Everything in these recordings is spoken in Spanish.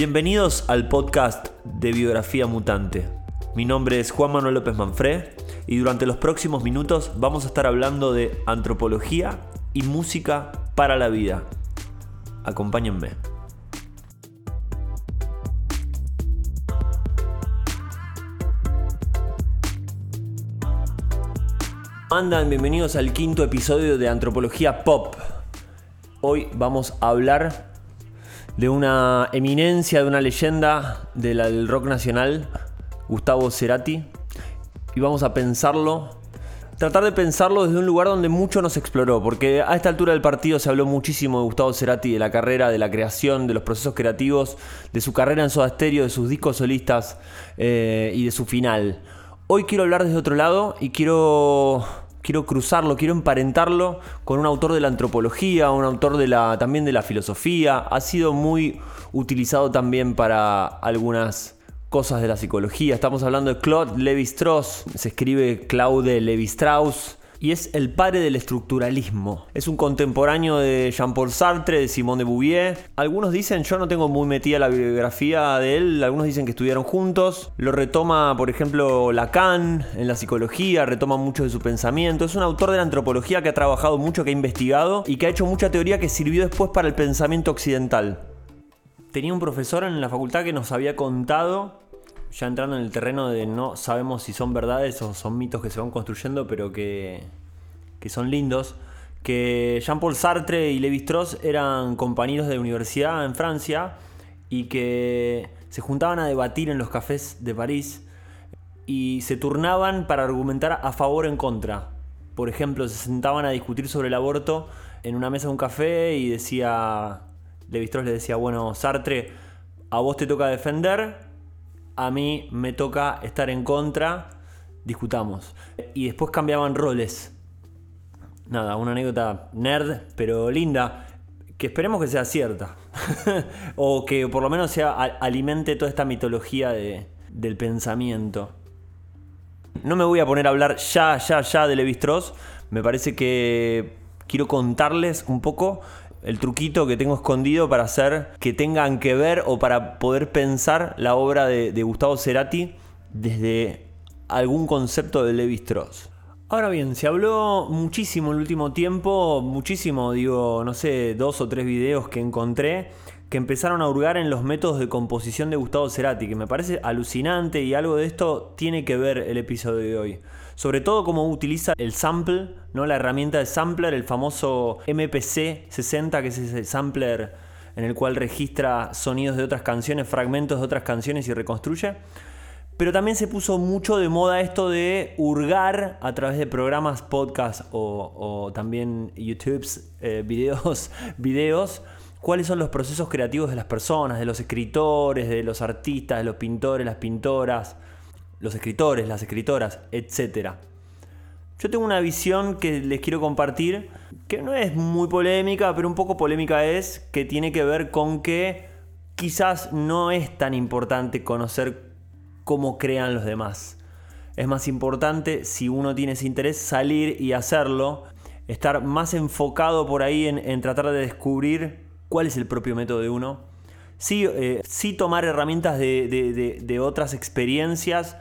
Bienvenidos al podcast de Biografía Mutante. Mi nombre es Juan Manuel López Manfré y durante los próximos minutos vamos a estar hablando de antropología y música para la vida. Acompáñenme. Andan, bienvenidos al quinto episodio de Antropología Pop. Hoy vamos a hablar de una eminencia, de una leyenda del rock nacional, Gustavo Cerati. Y vamos a pensarlo, tratar de pensarlo desde un lugar donde mucho nos exploró, porque a esta altura del partido se habló muchísimo de Gustavo Cerati, de la carrera, de la creación, de los procesos creativos, de su carrera en Soda Stereo, de sus discos solistas eh, y de su final. Hoy quiero hablar desde otro lado y quiero quiero cruzarlo, quiero emparentarlo con un autor de la antropología, un autor de la, también de la filosofía. Ha sido muy utilizado también para algunas cosas de la psicología. Estamos hablando de Claude Levi-Strauss, se escribe Claude Levi-Strauss y es el padre del estructuralismo. Es un contemporáneo de Jean-Paul Sartre, de Simone de Bouvier. Algunos dicen, yo no tengo muy metida la biografía de él, algunos dicen que estudiaron juntos. Lo retoma, por ejemplo, Lacan en la psicología, retoma mucho de su pensamiento. Es un autor de la antropología que ha trabajado mucho, que ha investigado y que ha hecho mucha teoría que sirvió después para el pensamiento occidental. Tenía un profesor en la facultad que nos había contado ya entrando en el terreno de no sabemos si son verdades o son mitos que se van construyendo, pero que, que son lindos, que Jean-Paul Sartre y Lévi-Strauss eran compañeros de universidad en Francia y que se juntaban a debatir en los cafés de París y se turnaban para argumentar a favor o en contra. Por ejemplo, se sentaban a discutir sobre el aborto en una mesa de un café y decía, Lévi-Strauss le decía, bueno, Sartre, a vos te toca defender, a mí me toca estar en contra, discutamos. Y después cambiaban roles. Nada, una anécdota nerd, pero linda, que esperemos que sea cierta. o que por lo menos sea, alimente toda esta mitología del pensamiento. No me voy a poner a hablar ya, ya, ya de Levi Strauss. Me parece que quiero contarles un poco el truquito que tengo escondido para hacer que tengan que ver o para poder pensar la obra de, Gustavo Cerati desde algún concepto de Levi Strauss. Ahora bien, se habló muchísimo el último tiempo, muchísimo, digo, no sé, dos o tres videos que encontré que empezaron a hurgar en los métodos de composición de Gustavo Cerati, que me parece alucinante y algo de esto tiene que ver el episodio de hoy. Sobre todo cómo utiliza el sample, ¿no? la herramienta de sampler, el famoso MPC 60, que es ese sampler en el cual registra sonidos de otras canciones, fragmentos de otras canciones y reconstruye. Pero también se puso mucho de moda esto de hurgar a través de programas, podcasts o, también YouTube's eh, videos, videos cuáles son los procesos creativos de las personas, de los escritores, de los artistas, de los pintores, las pintoras, los escritores, las escritoras, etc. Yo tengo una visión que les quiero compartir, que no es muy polémica, pero un poco polémica es, que tiene que ver con que quizás no es tan importante conocer cómo crean los demás. Es más importante, si uno tiene ese interés, salir y hacerlo, estar más enfocado por ahí en, tratar de descubrir cuál es el propio método de uno. Sí, eh, tomar herramientas de otras experiencias,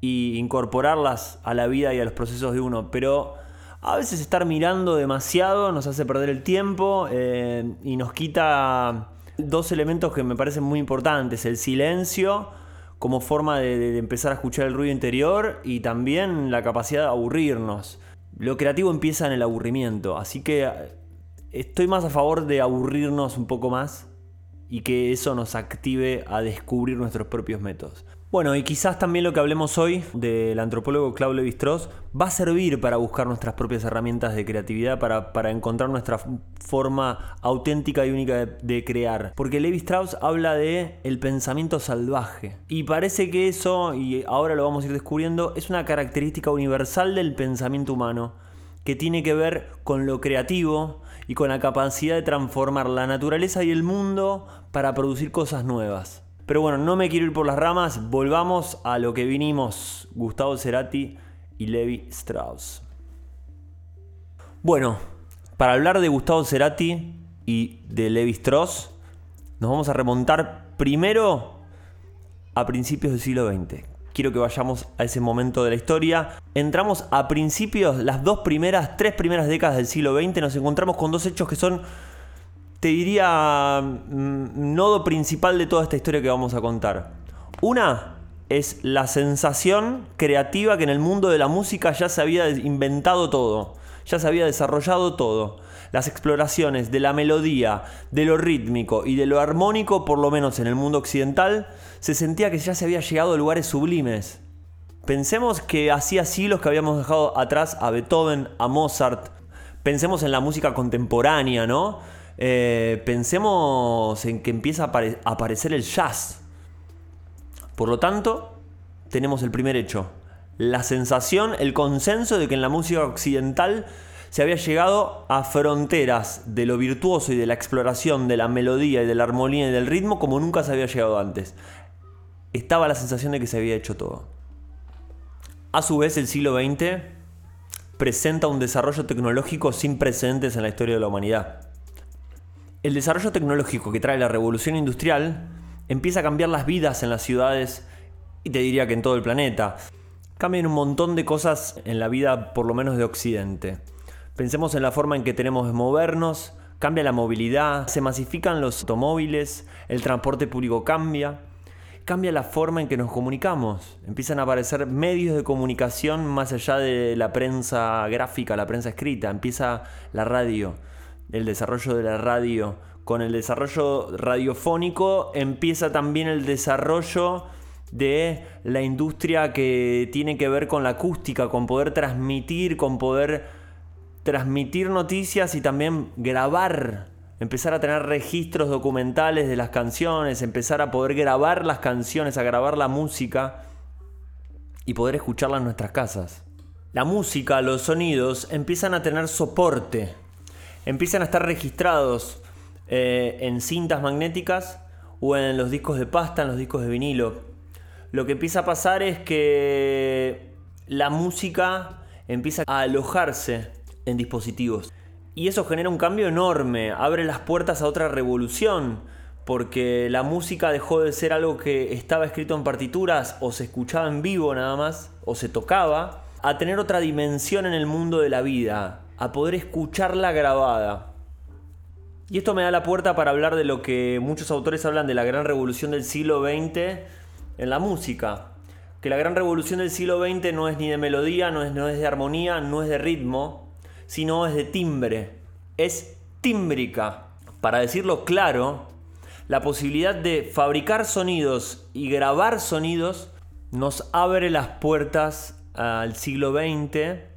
y incorporarlas a la vida y a los procesos de uno. Pero a veces estar mirando demasiado nos hace perder el tiempo eh, y nos quita dos elementos que me parecen muy importantes. El silencio como forma de, empezar a escuchar el ruido interior y también la capacidad de aburrirnos. Lo creativo empieza en el aburrimiento, así que eh, estoy más a favor de aburrirnos un poco más y que eso nos active a descubrir nuestros propios métodos. Bueno, y quizás también lo que hablemos hoy del antropólogo Claude Levi-Strauss va a servir para buscar nuestras propias herramientas de creatividad, para, encontrar nuestra forma auténtica y única de, crear. Porque Levi-Strauss habla de el pensamiento salvaje. Y parece que eso, y ahora lo vamos a ir descubriendo, es una característica universal del pensamiento humano, que tiene que ver con lo creativo y con la capacidad de transformar la naturaleza y el mundo para producir cosas nuevas. Pero bueno, no me quiero ir por las ramas, volvamos a lo que vinimos, Gustavo Cerati y Levi Strauss. Bueno, para hablar de Gustavo Cerati y de Levi Strauss, nos vamos a remontar primero a principios del siglo XX. Quiero que vayamos a ese momento de la historia. Entramos a principios, las dos primeras, tres primeras décadas del siglo XX, nos encontramos con dos hechos que son, te diría, mm, nodo principal de toda esta historia que vamos a contar. Una es la sensación creativa que en el mundo de la música ya se había inventado todo, ya se había desarrollado todo. Las exploraciones de la melodía, de lo rítmico y de lo armónico, por lo menos en el mundo occidental, se sentía que ya se había llegado a lugares sublimes. Pensemos que hacía siglos que habíamos dejado atrás a Beethoven, a Mozart. Pensemos en la música contemporánea, ¿no? Eh, pensemos en que empieza a aparecer el jazz. Por lo tanto, tenemos el primer hecho. La sensación, el consenso de que en la música occidental se había llegado a fronteras de lo virtuoso y de la exploración de la melodía y de la armonía y del ritmo como nunca se había llegado antes. Estaba la sensación de que se había hecho todo. A su vez, el siglo XX presenta un desarrollo tecnológico sin precedentes en la historia de la humanidad. El desarrollo tecnológico que trae la revolución industrial empieza a cambiar las vidas en las ciudades y te diría que en todo el planeta. Cambian un montón de cosas en la vida, por lo menos de Occidente. Pensemos en la forma en que tenemos de movernos, cambia la movilidad, se masifican los automóviles, el transporte público cambia, cambia la forma en que nos comunicamos. Empiezan a aparecer medios de comunicación más allá de la prensa gráfica, la prensa escrita, empieza la radio, el desarrollo de la radio con el desarrollo radiofónico empieza también el desarrollo de la industria que tiene que ver con la acústica, con poder transmitir, con poder transmitir noticias y también grabar, empezar a tener registros documentales de las canciones, empezar a poder grabar las canciones, a grabar la música y poder escucharla en nuestras casas. La música, los sonidos empiezan a tener soporte, empiezan a estar registrados eh, en cintas magnéticas o en los discos de pasta, en los discos de vinilo. Lo que empieza a pasar es que la música empieza a alojarse en dispositivos. Y eso genera un cambio enorme, abre las puertas a otra revolución, porque la música dejó de ser algo que estaba escrito en partituras o se escuchaba en vivo nada más, o se tocaba, a tener otra dimensión en el mundo de la vida, a poder escucharla grabada. Y esto me da la puerta para hablar de lo que muchos autores hablan de la gran revolución del siglo XX en la música. Que la gran revolución del siglo XX no es ni de melodía, no es, no es de armonía, no es de ritmo, sino es de timbre. Es tímbrica. Para decirlo claro, la posibilidad de fabricar sonidos y grabar sonidos nos abre las puertas al siglo XX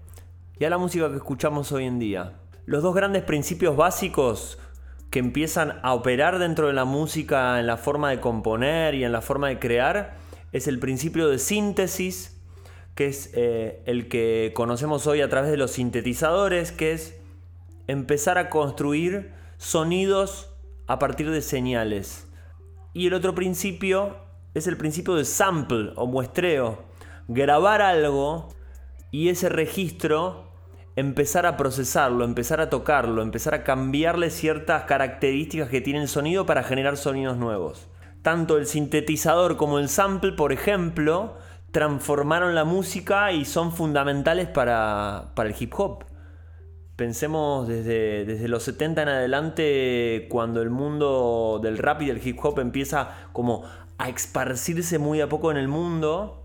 y a la música que escuchamos hoy en día. Los dos grandes principios básicos que empiezan a operar dentro de la música en la forma de componer y en la forma de crear es el principio de síntesis, que es eh, el que conocemos hoy a través de los sintetizadores, que es empezar a construir sonidos a partir de señales. Y el otro principio es el principio de sample o muestreo, grabar algo y ese registro empezar a procesarlo, empezar a tocarlo, empezar a cambiarle ciertas características que tiene el sonido para generar sonidos nuevos. Tanto el sintetizador como el sample, por ejemplo, transformaron la música y son fundamentales para, el hip hop. Pensemos desde, desde, los 70 en adelante, cuando el mundo del rap y del hip hop empieza como a esparcirse muy a poco en el mundo,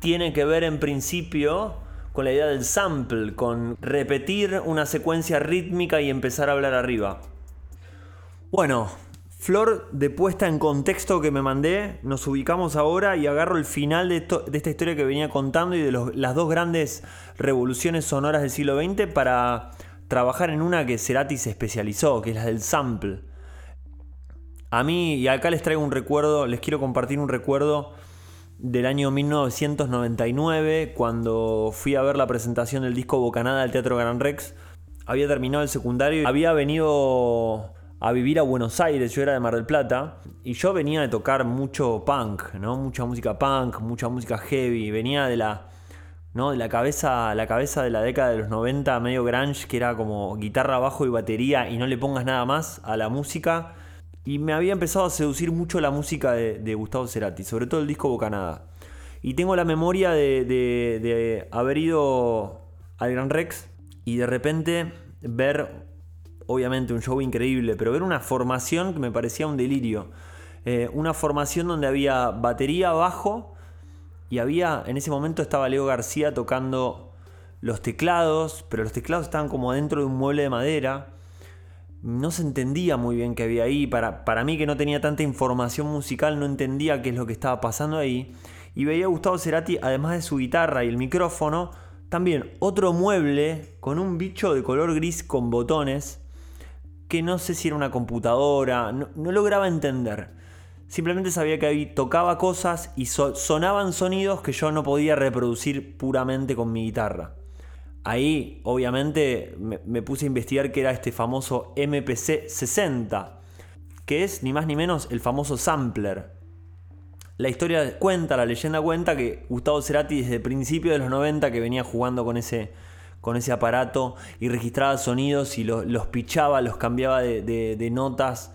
tiene que ver en principio con la idea del sample, con repetir una secuencia rítmica y empezar a hablar arriba. Bueno, Flor de puesta en contexto que me mandé, nos ubicamos ahora y agarro el final de, esta historia que venía contando y de las dos grandes revoluciones sonoras del siglo XX para trabajar en una que Cerati se especializó, que es la del sample. A mí, y acá les traigo un recuerdo, les quiero compartir un recuerdo del año 1999, cuando fui a ver la presentación del disco Bocanada del Teatro Gran Rex. Había terminado el secundario y había venido a vivir a Buenos Aires, yo era de Mar del Plata, y yo venía de tocar mucho punk, ¿no? Mucha música punk, mucha música heavy, venía de la, ¿no? de la cabeza, la cabeza de la década de los 90, medio grunge, que era como guitarra, bajo y batería y no le pongas nada más a la música Y me había empezado a seducir mucho la música de, Gustavo Cerati, sobre todo el disco Bocanada. Y tengo la memoria de, de haber ido al Gran Rex y de repente ver, obviamente un show increíble, pero ver una formación que me parecía un delirio. Eh, una formación donde había batería, bajo y había, en ese momento estaba Leo García tocando los teclados, pero los teclados estaban como dentro de un mueble de madera. No se entendía muy bien qué había ahí. Para, para mí que no tenía tanta información musical, no entendía qué es lo que estaba pasando ahí. Y veía a Gustavo Cerati, además de su guitarra y el micrófono, también otro mueble con un bicho de color gris con botones que no sé si era una computadora, no, lograba entender. Simplemente sabía que ahí tocaba cosas y sonaban sonidos que yo no podía reproducir puramente con mi guitarra. Ahí, obviamente, me, puse a investigar qué era este famoso MPC 60, que es ni más ni menos el famoso sampler. La historia cuenta, la leyenda cuenta que Gustavo Cerati desde el principio de los 90 que venía jugando con ese, con ese aparato y registraba sonidos y los, los pichaba, los cambiaba de, notas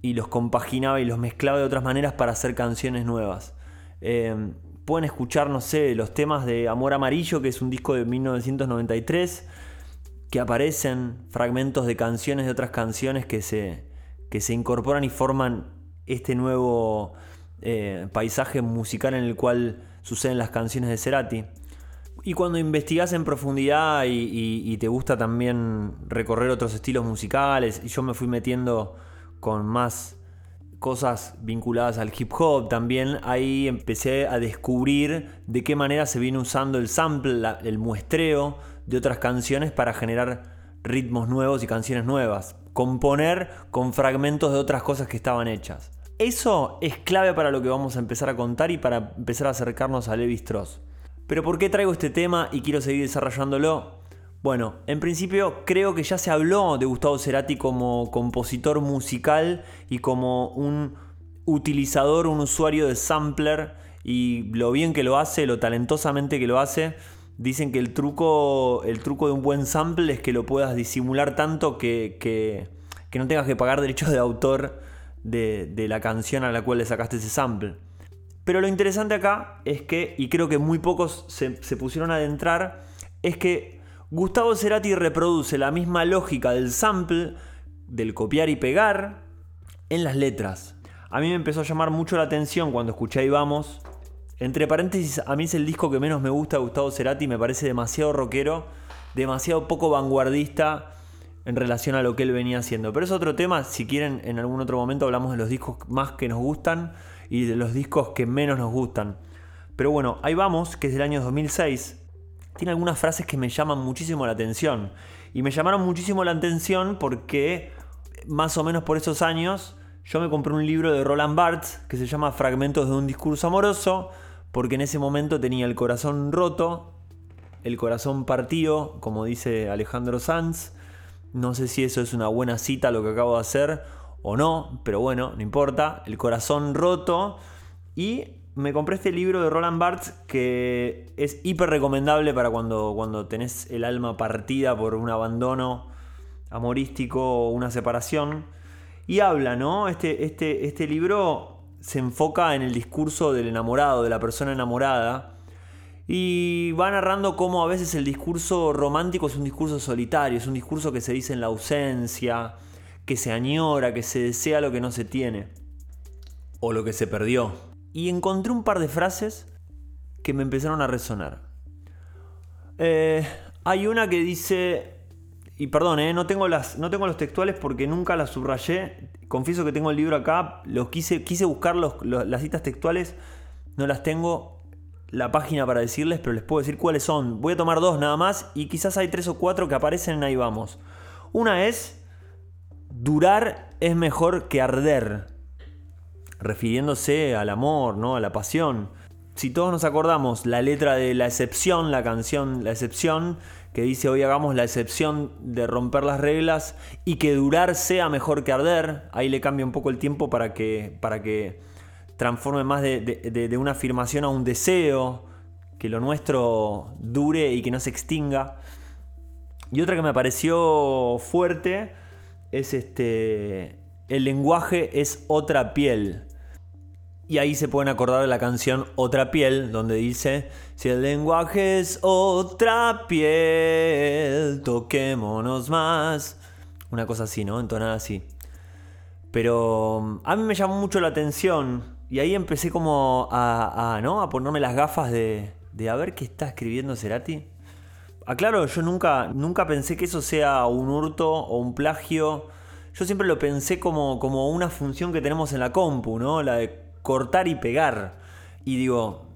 y los compaginaba y los mezclaba de otras maneras para hacer canciones nuevas. Eh, pueden escuchar, no sé, los temas de Amor Amarillo, que es un disco de 1993, que aparecen fragmentos de canciones de otras canciones que se, que se incorporan y forman este nuevo eh, paisaje musical en el cual suceden las canciones de Cerati. Y cuando investigas en profundidad y, te gusta también recorrer otros estilos musicales, y yo me fui metiendo con más cosas vinculadas al hip hop también, ahí empecé a descubrir de qué manera se viene usando el sample, el muestreo de otras canciones para generar ritmos nuevos y canciones nuevas. Componer con fragmentos de otras cosas que estaban hechas. Eso es clave para lo que vamos a empezar a contar y para empezar a acercarnos a Levi Strauss. Pero ¿por qué traigo este tema y quiero seguir desarrollándolo? Bueno, en principio creo que ya se habló de Gustavo Cerati como compositor musical y como un utilizador, un usuario de sampler y lo bien que lo hace, lo talentosamente que lo hace. Dicen que el truco, el truco de un buen sample es que lo puedas disimular tanto que, que, no tengas que pagar derechos de autor de, la canción a la cual le sacaste ese sample. Pero lo interesante acá es que, y creo que muy pocos se, pusieron a adentrar, es que Gustavo Cerati reproduce la misma lógica del sample, del copiar y pegar, en las letras. A mí me empezó a llamar mucho la atención cuando escuché Ahí Vamos. Entre paréntesis, a mí es el disco que menos me gusta de Gustavo Cerati, me parece demasiado rockero, demasiado poco vanguardista en relación a lo que él venía haciendo. Pero es otro tema, si quieren en algún otro momento hablamos de los discos más que nos gustan y de los discos que menos nos gustan. Pero bueno, ahí vamos, que es del año 2006. Tiene algunas frases que me llaman muchísimo la atención. Y me llamaron muchísimo la atención porque más o menos por esos años yo me compré un libro de Roland Barthes que se llama Fragmentos de un discurso amoroso, porque en ese momento tenía el corazón roto, el corazón partido, como dice Alejandro Sanz, no sé si eso es una buena cita lo que acabo de hacer o no, pero bueno, no importa. El corazón roto. Y me compré este libro de Roland Barthes que es hiper recomendable para cuando, cuando tenés el alma partida por un abandono amorístico o una separación. Y habla, ¿no? Este, este, este libro se enfoca en el discurso del enamorado, de la persona enamorada y va narrando cómo a veces el discurso romántico es un discurso solitario, es un discurso que se dice en la ausencia, que se añora, que se desea lo que no se tiene, o lo que se perdió. Y encontré un par de frases que me empezaron a resonar. Eh, hay una que dice, y perdón, eh, no, tengo las, no tengo los textuales porque nunca las subrayé, confieso que tengo el libro acá, los quise, quise buscar las citas textuales, no las tengo, la página para decirles, pero les puedo decir cuáles son. Voy a tomar dos nada más y quizás hay tres o cuatro que aparecen en ahí vamos. Una es, durar es mejor que arder, refiriéndose al amor, ¿no? a la pasión. Si todos nos acordamos la letra de La excepción, la canción La excepción, que dice hoy hagamos la excepción de romper las reglas y que durar sea mejor que arder, ahí le cambia un poco el tiempo para que, para que transforme más de, una afirmación a un deseo, que lo nuestro dure y que no se extinga. Y otra que me pareció fuerte es este el lenguaje es otra piel. Y ahí se pueden acordar de la canción Otra piel, donde dice, si el lenguaje es otra piel, toquémonos más. Una cosa así, ¿no? Entonada así. Pero mm, a mí me llamó mucho la atención y ahí empecé como a, ¿no? a ponerme las gafas de, de a ver qué está escribiendo Cerati. Aclaro, yo nunca, nunca pensé que eso sea un hurto o un plagio. Yo siempre lo pensé como, como una función que tenemos en la compu, ¿no? La de cortar y pegar. Y digo,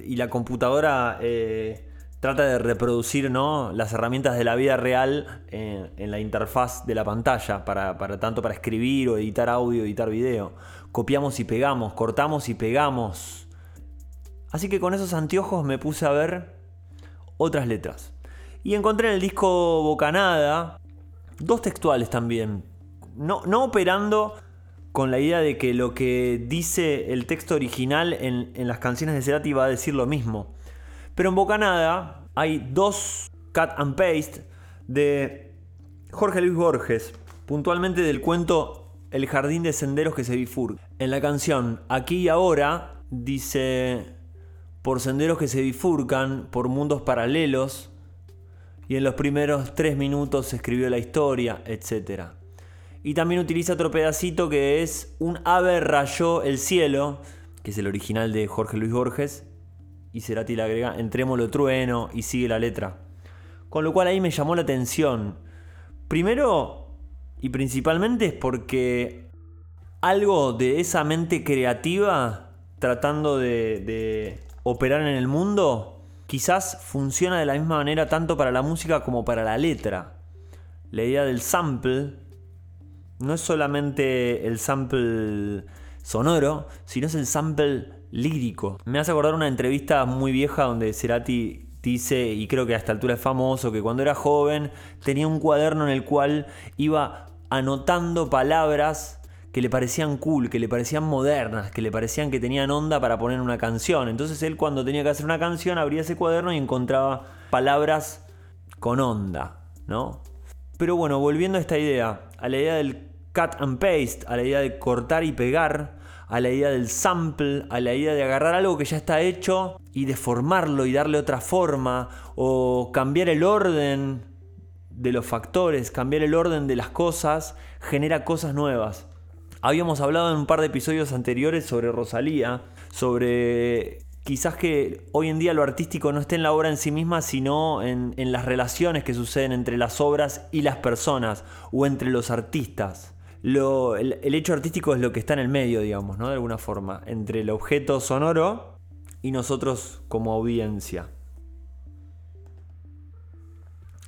y la computadora eh, trata de reproducir ¿no? las herramientas de la vida real en, la interfaz de la pantalla, para, para, tanto para escribir o editar audio, editar video. Copiamos y pegamos, cortamos y pegamos. Así que con esos anteojos me puse a ver otras letras. Y encontré en el disco Bocanada dos textuales también. No, no operando con la idea de que lo que dice el texto original en, las canciones de Cerati va a decir lo mismo. Pero en Bocanada hay dos cut and paste de Jorge Luis Borges, puntualmente del cuento El jardín de senderos que se bifurca. En la canción Aquí y ahora dice por senderos que se bifurcan, por mundos paralelos, y en los primeros tres minutos escribió la historia, etc. Y también utiliza otro pedacito que es un ave rayó el cielo, que es el original de Jorge Luis Borges. Y Cerati le agrega, entrémoslo trueno y sigue la letra. Con lo cual ahí me llamó la atención. Primero y principalmente es porque algo de esa mente creativa tratando de, de operar en el mundo quizás funciona de la misma manera tanto para la música como para la letra. La idea del sample no es solamente el sample sonoro, sino es el sample lírico. Me hace acordar una entrevista muy vieja donde Cerati dice, y creo que a esta altura es famoso, que cuando era joven tenía un cuaderno en el cual iba anotando palabras que le parecían cool, que le parecían modernas, que le parecían que tenían onda para poner una canción. Entonces él cuando tenía que hacer una canción abría ese cuaderno y encontraba palabras con onda, ¿no? Pero bueno, volviendo a esta idea, a la idea del cut and paste, a la idea de cortar y pegar, a la idea del sample, a la idea de agarrar algo que ya está hecho y deformarlo y darle otra forma, o cambiar el orden de los factores, cambiar el orden de las cosas, genera cosas nuevas. Habíamos hablado en un par de episodios anteriores sobre Rosalía, sobre quizás que hoy en día lo artístico no esté en la obra en sí misma, sino en, las relaciones que suceden entre las obras y las personas, o entre los artistas. el, hecho artístico es lo que está en el medio, digamos, ¿no? De alguna forma, entre el objeto sonoro y nosotros como audiencia.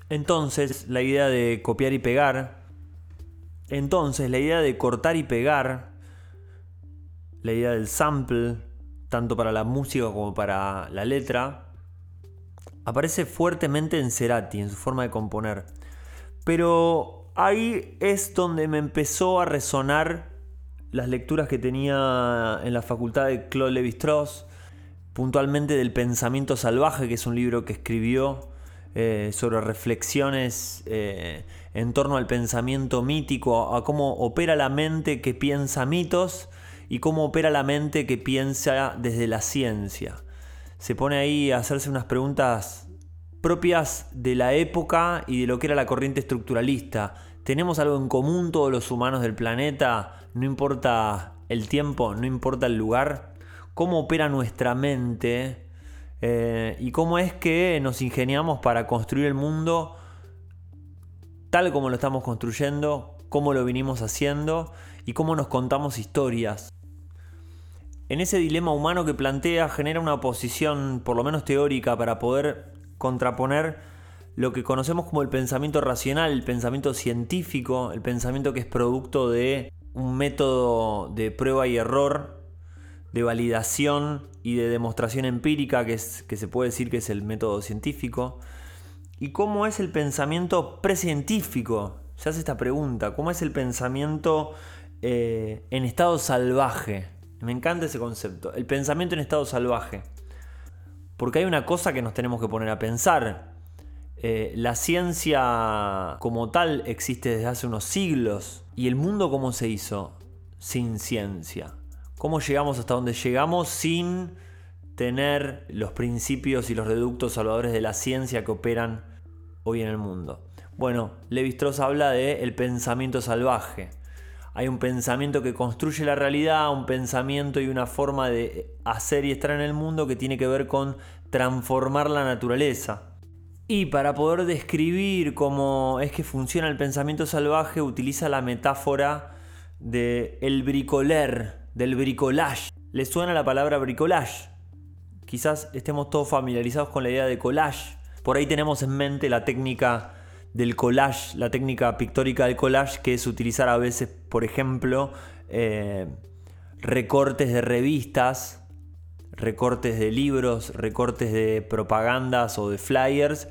Entonces, la idea de copiar y pegar, entonces la idea de cortar y pegar, la idea del sample, tanto para la música como para la letra, aparece fuertemente en Cerati, en su forma de componer. Pero ahí es donde me empezó a resonar las lecturas que tenía en la facultad de Claude Lévi-Strauss, puntualmente del Pensamiento Salvaje, que es un libro que escribió eh, sobre reflexiones eh, en torno al pensamiento mítico, a cómo opera la mente que piensa mitos y cómo opera la mente que piensa desde la ciencia. Se pone ahí a hacerse unas preguntas propias de la época y de lo que era la corriente estructuralista. ¿Tenemos algo en común todos los humanos del planeta? No importa el tiempo, no importa el lugar. ¿Cómo opera nuestra mente? Eh, y cómo es que nos ingeniamos para construir el mundo tal como lo estamos construyendo, cómo lo vinimos haciendo y cómo nos contamos historias en ese dilema humano que plantea genera una posición, por lo menos teórica, para poder contraponer lo que conocemos como el pensamiento racional, el pensamiento científico, el pensamiento que es producto de un método de prueba y error, de validación y de demostración empírica, que, es, que se puede decir que es el método científico, y cómo es el pensamiento precientífico. Se hace esta pregunta, ¿cómo es el pensamiento eh, en estado salvaje? Me encanta ese concepto. El pensamiento en estado salvaje. Porque hay una cosa que nos tenemos que poner a pensar. Eh, la ciencia como tal existe desde hace unos siglos. ¿Y el mundo cómo se hizo? Sin ciencia. ¿Cómo llegamos hasta donde llegamos sin tener los principios y los reductos salvadores de la ciencia que operan hoy en el mundo? Bueno, Levi Strauss habla de el pensamiento salvaje. Hay un pensamiento que construye la realidad, un pensamiento y una forma de hacer y estar en el mundo que tiene que ver con transformar la naturaleza. Y para poder describir cómo es que funciona el pensamiento salvaje, utiliza la metáfora de el bricoler, del bricolage. ¿Le suena la palabra bricolage? Quizás estemos todos familiarizados con la idea de collage. Por ahí tenemos en mente la técnica del collage, la técnica pictórica del collage, que es utilizar a veces, por ejemplo, eh, recortes de revistas, recortes de libros, recortes de propagandas o de flyers,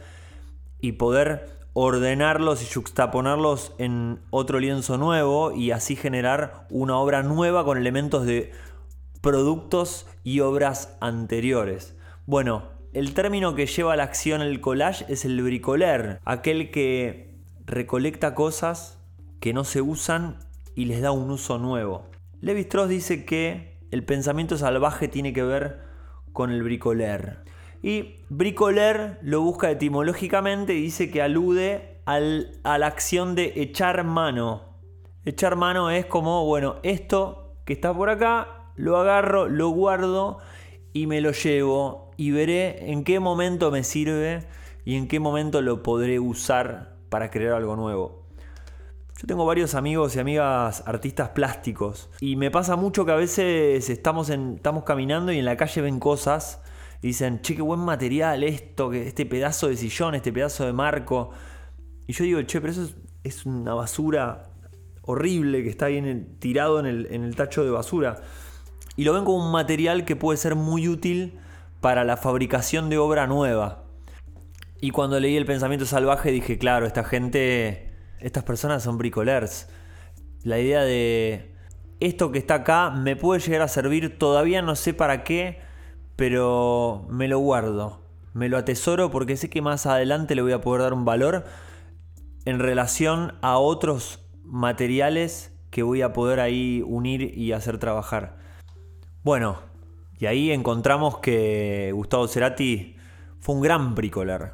y poder ordenarlos y juxtaponerlos en otro lienzo nuevo y así generar una obra nueva con elementos de productos y obras anteriores. Bueno, el término que lleva a la acción el collage es el bricoler, aquel que recolecta cosas que no se usan y les da un uso nuevo. Levi Strauss dice que el pensamiento salvaje tiene que ver con el bricoler. Y bricoler lo busca etimológicamente y dice que alude a la acción de echar mano. Echar mano es como, bueno, esto que está por acá, lo agarro, lo guardo y me lo llevo y veré en qué momento me sirve y en qué momento lo podré usar para crear algo nuevo. Yo tengo varios amigos y amigas artistas plásticos y me pasa mucho que a veces estamos, estamos caminando y en la calle ven cosas y dicen, che, qué buen material esto, que este pedazo de sillón, este pedazo de marco. Y yo digo, che, pero eso es, una basura horrible que está ahí tirado en el, en el tacho de basura y lo ven como un material que puede ser muy útil para la fabricación de obra nueva. Y cuando leí el pensamiento salvaje dije, claro, esta gente, estas personas son bricolers. La idea de esto que está acá me puede llegar a servir, todavía no sé para qué, pero me lo guardo, me lo atesoro porque sé que más adelante le voy a poder dar un valor en relación a otros materiales que voy a poder ahí unir y hacer trabajar. Bueno, y ahí encontramos que Gustavo Cerati fue un gran bricoler,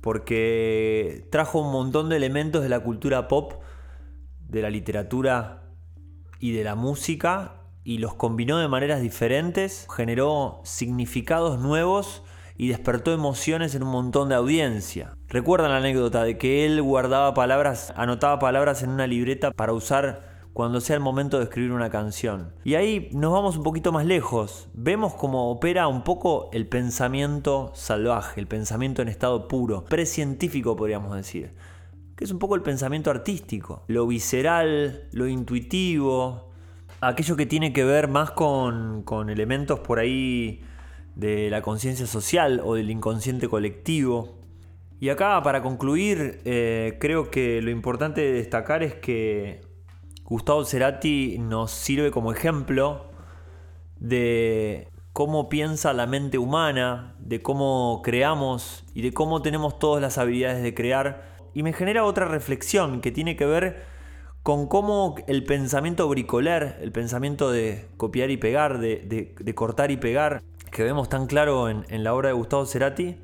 porque trajo un montón de elementos de la cultura pop, de la literatura y de la música, y los combinó de maneras diferentes, generó significados nuevos y despertó emociones en un montón de audiencia. Recuerdan la anécdota de que él guardaba palabras, anotaba palabras en una libreta para usar cuando sea el momento de escribir una canción. Y ahí nos vamos un poquito más lejos. Vemos cómo opera un poco el pensamiento salvaje, el pensamiento en estado puro, precientífico podríamos decir. Que es un poco el pensamiento artístico, lo visceral, lo intuitivo, aquello que tiene que ver más con, elementos por ahí de la conciencia social o del inconsciente colectivo. Y acá, para concluir, eh, creo que lo importante de destacar es que Gustavo Cerati nos sirve como ejemplo de cómo piensa la mente humana, de cómo creamos y de cómo tenemos todas las habilidades de crear. Y me genera otra reflexión que tiene que ver con cómo el pensamiento bricoler, el pensamiento de copiar y pegar, de, cortar y pegar, que vemos tan claro en, en la obra de Gustavo Cerati,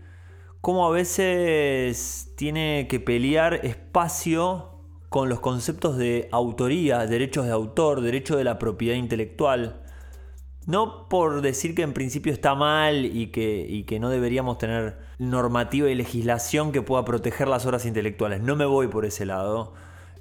cómo a veces tiene que pelear espacio con los conceptos de autoría, derechos de autor, derecho de la propiedad intelectual. No por decir que en principio está mal y que, no deberíamos tener normativa y legislación que pueda proteger las obras intelectuales. No me voy por ese lado,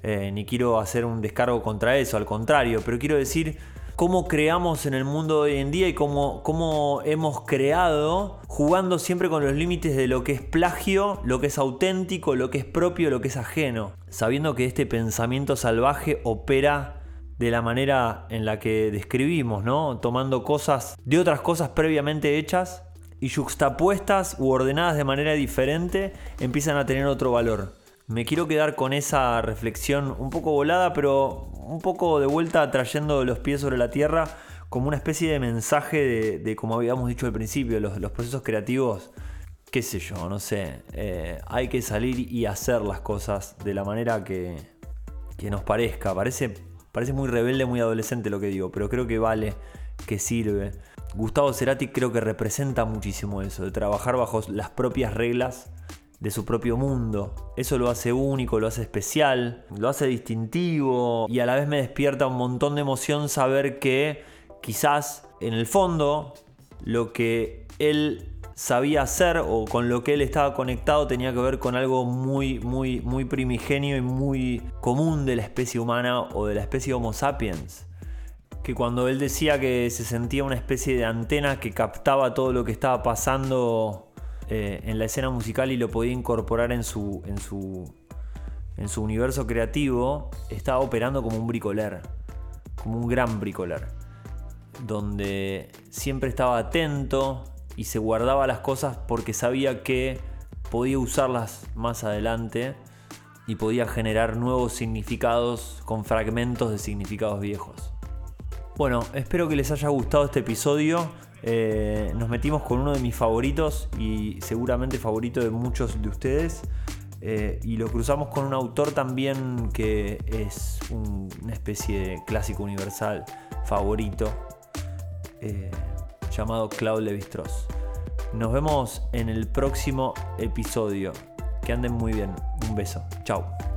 eh, ni quiero hacer un descargo contra eso, al contrario, pero quiero decir cómo creamos en el mundo hoy en día y cómo, cómo hemos creado jugando siempre con los límites de lo que es plagio, lo que es auténtico, lo que es propio, lo que es ajeno, sabiendo que este pensamiento salvaje opera de la manera en la que describimos, ¿no? Tomando cosas de otras cosas previamente hechas y juxtapuestas u ordenadas de manera diferente, empiezan a tener otro valor. Me quiero quedar con esa reflexión un poco volada, pero un poco de vuelta trayendo los pies sobre la tierra como una especie de mensaje de, como habíamos dicho al principio, los, procesos creativos qué sé yo, no sé, eh, hay que salir y hacer las cosas de la manera que, que nos parezca. Parece, parece muy rebelde, muy adolescente lo que digo, pero creo que vale, que sirve. Gustavo Cerati creo que representa muchísimo eso, de trabajar bajo las propias reglas de su propio mundo. Eso lo hace único, lo hace especial, lo hace distintivo y a la vez me despierta un montón de emoción saber que quizás en el fondo lo que él sabía hacer o con lo que él estaba conectado tenía que ver con algo muy, muy, muy primigenio y muy común de la especie humana o de la especie Homo sapiens. Que cuando él decía que se sentía una especie de antena que captaba todo lo que estaba pasando eh, en la escena musical y lo podía incorporar en su, en su, en su universo creativo, estaba operando como un bricoler, como un gran bricoler, donde siempre estaba atento, y se guardaba las cosas porque sabía que podía usarlas más adelante y podía generar nuevos significados con fragmentos de significados viejos. Bueno, espero que les haya gustado este episodio. Eh, nos metimos con uno de mis favoritos y seguramente favorito de muchos de ustedes. Eh, y lo cruzamos con un autor también que es una especie de clásico universal favorito. Eh, llamado Claude Lévi-Strauss. Nos vemos en el próximo episodio. Que anden muy bien. Un beso. Chao.